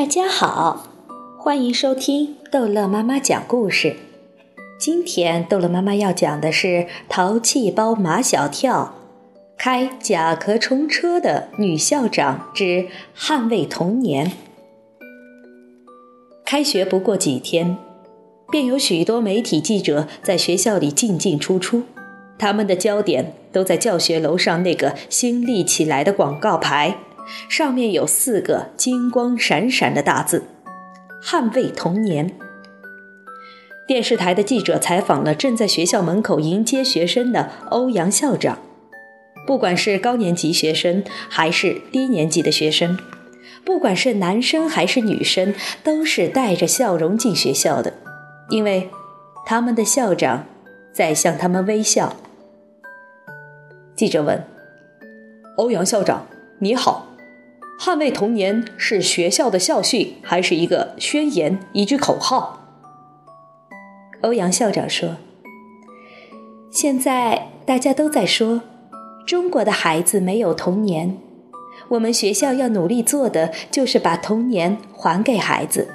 大家好，欢迎收听逗乐妈妈讲故事。今天逗乐妈妈要讲的是《淘气包马小跳》，开甲壳虫车的女校长之捍卫童年。开学不过几天，便有许多媒体记者在学校里进进出出，他们的焦点都在教学楼上那个新立起来的广告牌。上面有四个金光闪闪的大字：“捍卫童年。”电视台的记者采访了正在学校门口迎接学生的欧阳校长。不管是高年级学生还是低年级的学生，不管是男生还是女生，都是带着笑容进学校的，因为他们的校长在向他们微笑。记者问：“欧阳校长，你好。”捍卫童年是学校的校训，还是一个宣言、一句口号？欧阳校长说：“现在大家都在说，中国的孩子没有童年。我们学校要努力做的，就是把童年还给孩子，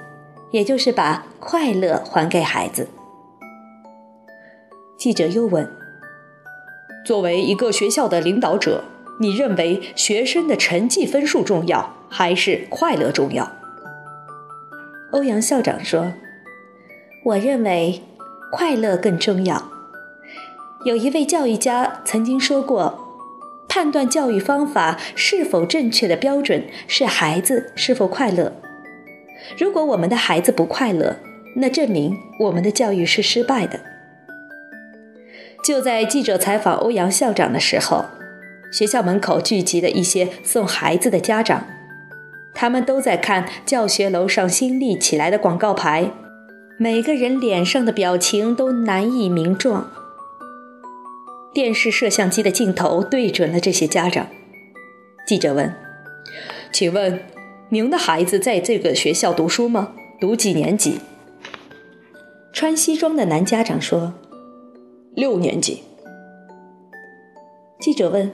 也就是把快乐还给孩子。”记者又问：“作为一个学校的领导者。”你认为学生的成绩分数重要还是快乐重要？欧阳校长说：“我认为快乐更重要。”有一位教育家曾经说过：“判断教育方法是否正确的标准是孩子是否快乐。如果我们的孩子不快乐，那证明我们的教育是失败的。”就在记者采访欧阳校长的时候。学校门口聚集了一些送孩子的家长，他们都在看教学楼上新立起来的广告牌，每个人脸上的表情都难以名状。电视摄像机的镜头对准了这些家长。记者问：“请问，您的孩子在这个学校读书吗？读几年级？”穿西装的男家长说：“六年级。”记者问。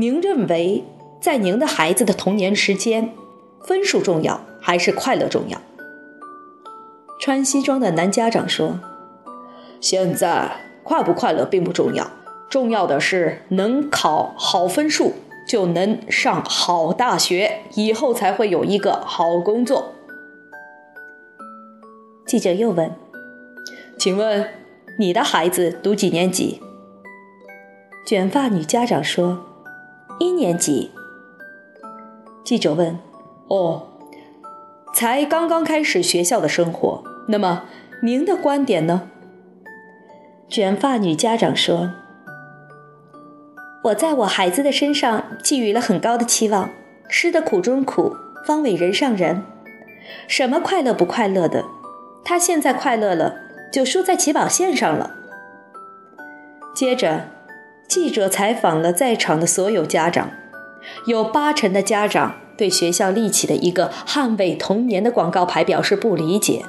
您认为，在您的孩子的童年时间，分数重要还是快乐重要？穿西装的男家长说：“现在快不快乐并不重要，重要的是能考好分数，就能上好大学，以后才会有一个好工作。”记者又问：“请问，你的孩子读几年级？”卷发女家长说。一年级，记者问：“哦，才刚刚开始学校的生活，那么您的观点呢？”卷发女家长说：“我在我孩子的身上寄予了很高的期望，吃得苦中苦，方为人上人。什么快乐不快乐的？他现在快乐了，就输在起跑线上了。”接着。记者采访了在场的所有家长，有八成的家长对学校立起的一个“捍卫童年”的广告牌表示不理解，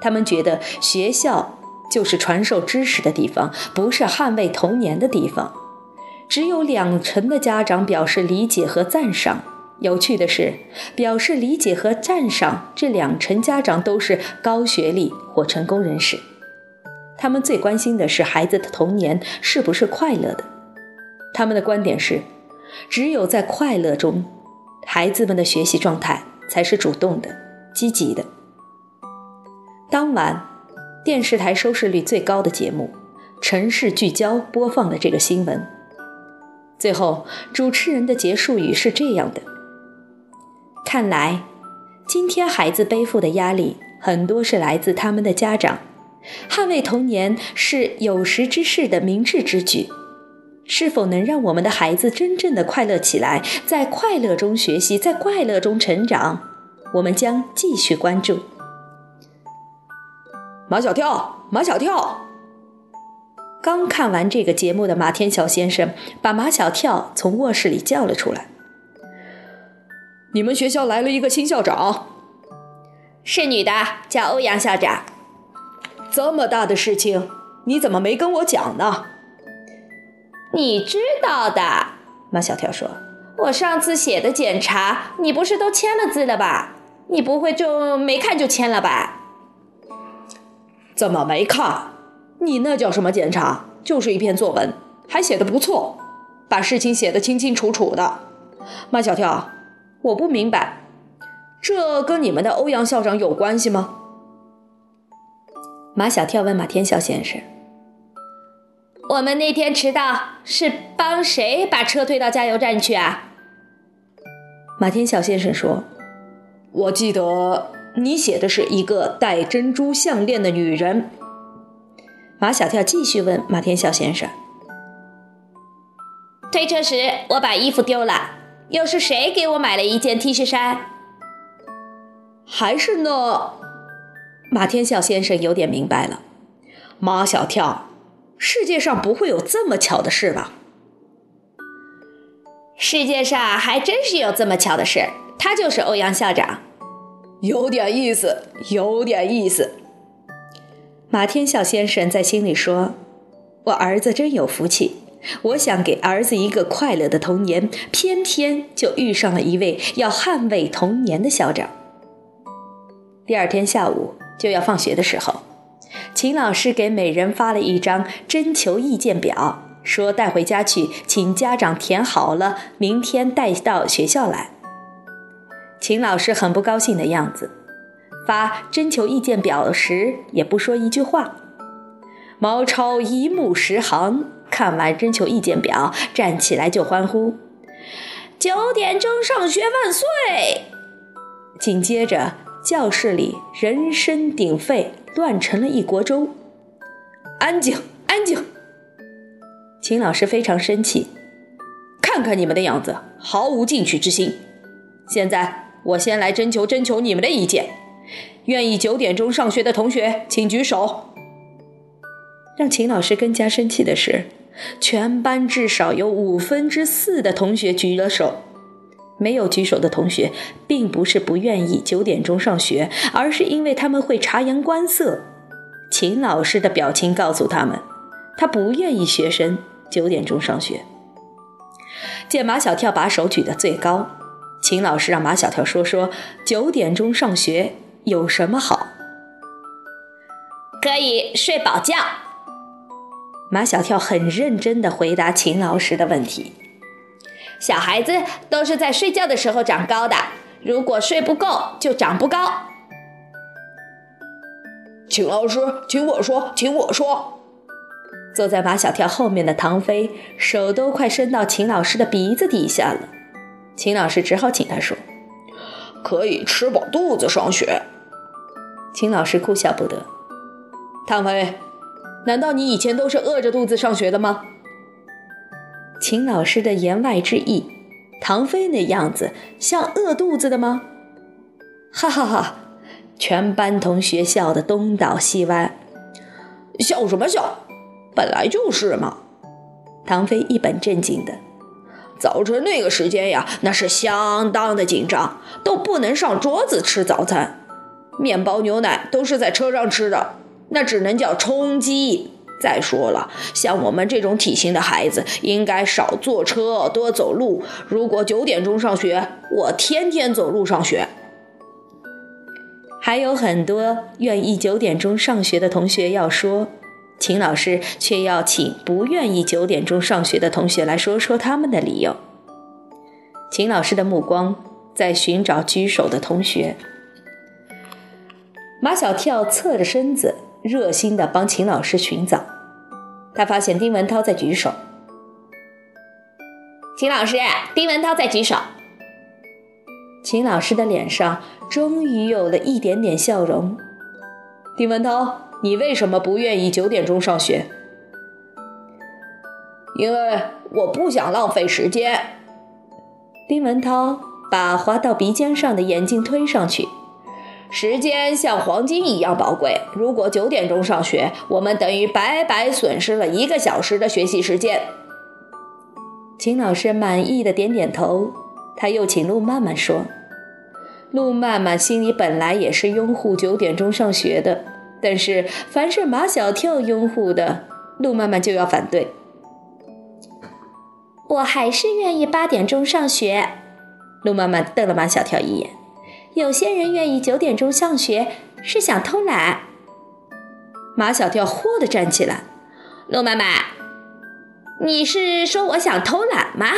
他们觉得学校就是传授知识的地方，不是捍卫童年的地方。只有两成的家长表示理解和赞赏。有趣的是，表示理解和赞赏这两成家长都是高学历或成功人士，他们最关心的是孩子的童年是不是快乐的。他们的观点是，只有在快乐中，孩子们的学习状态才是主动的、积极的。当晚，电视台收视率最高的节目《城市聚焦》播放了这个新闻。最后，主持人的结束语是这样的：“看来，今天孩子背负的压力很多是来自他们的家长。捍卫童年是有识之士的明智之举。”是否能让我们的孩子真正的快乐起来，在快乐中学习，在快乐中成长？我们将继续关注。马小跳，马小跳。刚看完这个节目的马天晓先生把马小跳从卧室里叫了出来。你们学校来了一个新校长，是女的，叫欧阳校长。这么大的事情，你怎么没跟我讲呢？你知道的，马小跳说：“我上次写的检查，你不是都签了字了吧？你不会就没看就签了吧？怎么没看？你那叫什么检查？就是一篇作文，还写的不错，把事情写得清清楚楚的。马小跳，我不明白，这跟你们的欧阳校长有关系吗？马小跳问马天笑先生：“我们那天迟到是帮谁把车推到加油站去啊？”马天笑先生说：“我记得你写的是一个戴珍珠项链的女人。”马小跳继续问马天笑先生：“推车时我把衣服丢了，又是谁给我买了一件 T 恤衫？还是那……”马天笑先生有点明白了。马小跳，世界上不会有这么巧的事吧？世界上还真是有这么巧的事，他就是欧阳校长。有点意思，有点意思。马天笑先生在心里说：“我儿子真有福气，我想给儿子一个快乐的童年，偏偏就遇上了一位要捍卫童年的校长。”第二天下午就要放学的时候，秦老师给每人发了一张征求意见表，说带回家去，请家长填好了，明天带到学校来。秦老师很不高兴的样子。发征求意见表时也不说一句话。毛超一目十行，看完征求意见表，站起来就欢呼：“九点钟上学万岁！”紧接着，教室里人声鼎沸，乱成了一锅粥。安静，安静！秦老师非常生气，看看你们的样子，毫无进取之心。现在，我先来征求征求你们的意见。愿意九点钟上学的同学，请举手。让秦老师更加生气的是，全班至少有五分之四的同学举了手。没有举手的同学，并不是不愿意九点钟上学，而是因为他们会察言观色。秦老师的表情告诉他们，他不愿意学生九点钟上学。见马小跳把手举得最高，秦老师让马小跳说说九点钟上学。有什么好？可以睡饱觉。马小跳很认真地回答秦老师的问题。小孩子都是在睡觉的时候长高的，如果睡不够就长不高。秦老师，听我说，听我说。坐在马小跳后面的唐飞手都快伸到秦老师的鼻子底下了，秦老师只好请他说。可以吃饱肚子上学。秦老师哭笑不得。唐飞，难道你以前都是饿着肚子上学的吗？秦老师的言外之意，唐飞那样子像饿肚子的吗？哈哈哈！全班同学笑得东倒西歪。笑什么笑？本来就是嘛。唐飞一本正经的。早晨那个时间呀，那是相当的紧张，都不能上桌子吃早餐，面包、牛奶都是在车上吃的，那只能叫充饥。再说了，像我们这种体型的孩子，应该少坐车，多走路。如果九点钟上学，我天天走路上学。还有很多愿意九点钟上学的同学要说。秦老师却要请不愿意九点钟上学的同学来说说他们的理由。秦老师的目光在寻找举手的同学。马小跳侧着身子，热心地帮秦老师寻找。他发现丁文涛在举手。秦老师，丁文涛在举手。秦老师的脸上终于有了一点点笑容。丁文涛。你为什么不愿意九点钟上学？因为我不想浪费时间。丁文涛把滑到鼻尖上的眼镜推上去。时间像黄金一样宝贵，如果九点钟上学，我们等于白白损失了一个小时的学习时间。秦老师满意的点点头。他又请陆曼曼说：“陆曼曼心里本来也是拥护九点钟上学的。”但是，凡是马小跳拥护的，陆曼曼就要反对。我还是愿意八点钟上学。陆曼曼瞪了马小跳一眼，有些人愿意九点钟上学，是想偷懒。马小跳豁地站起来：“陆妈妈，你是说我想偷懒吗？”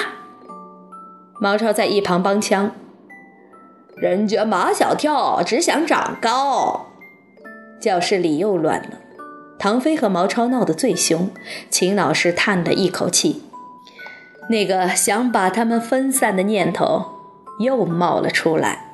毛超在一旁帮腔：“人家马小跳只想长高。”教室里又乱了，唐飞和毛超闹得最凶，秦老师叹了一口气，那个想把他们分散的念头又冒了出来。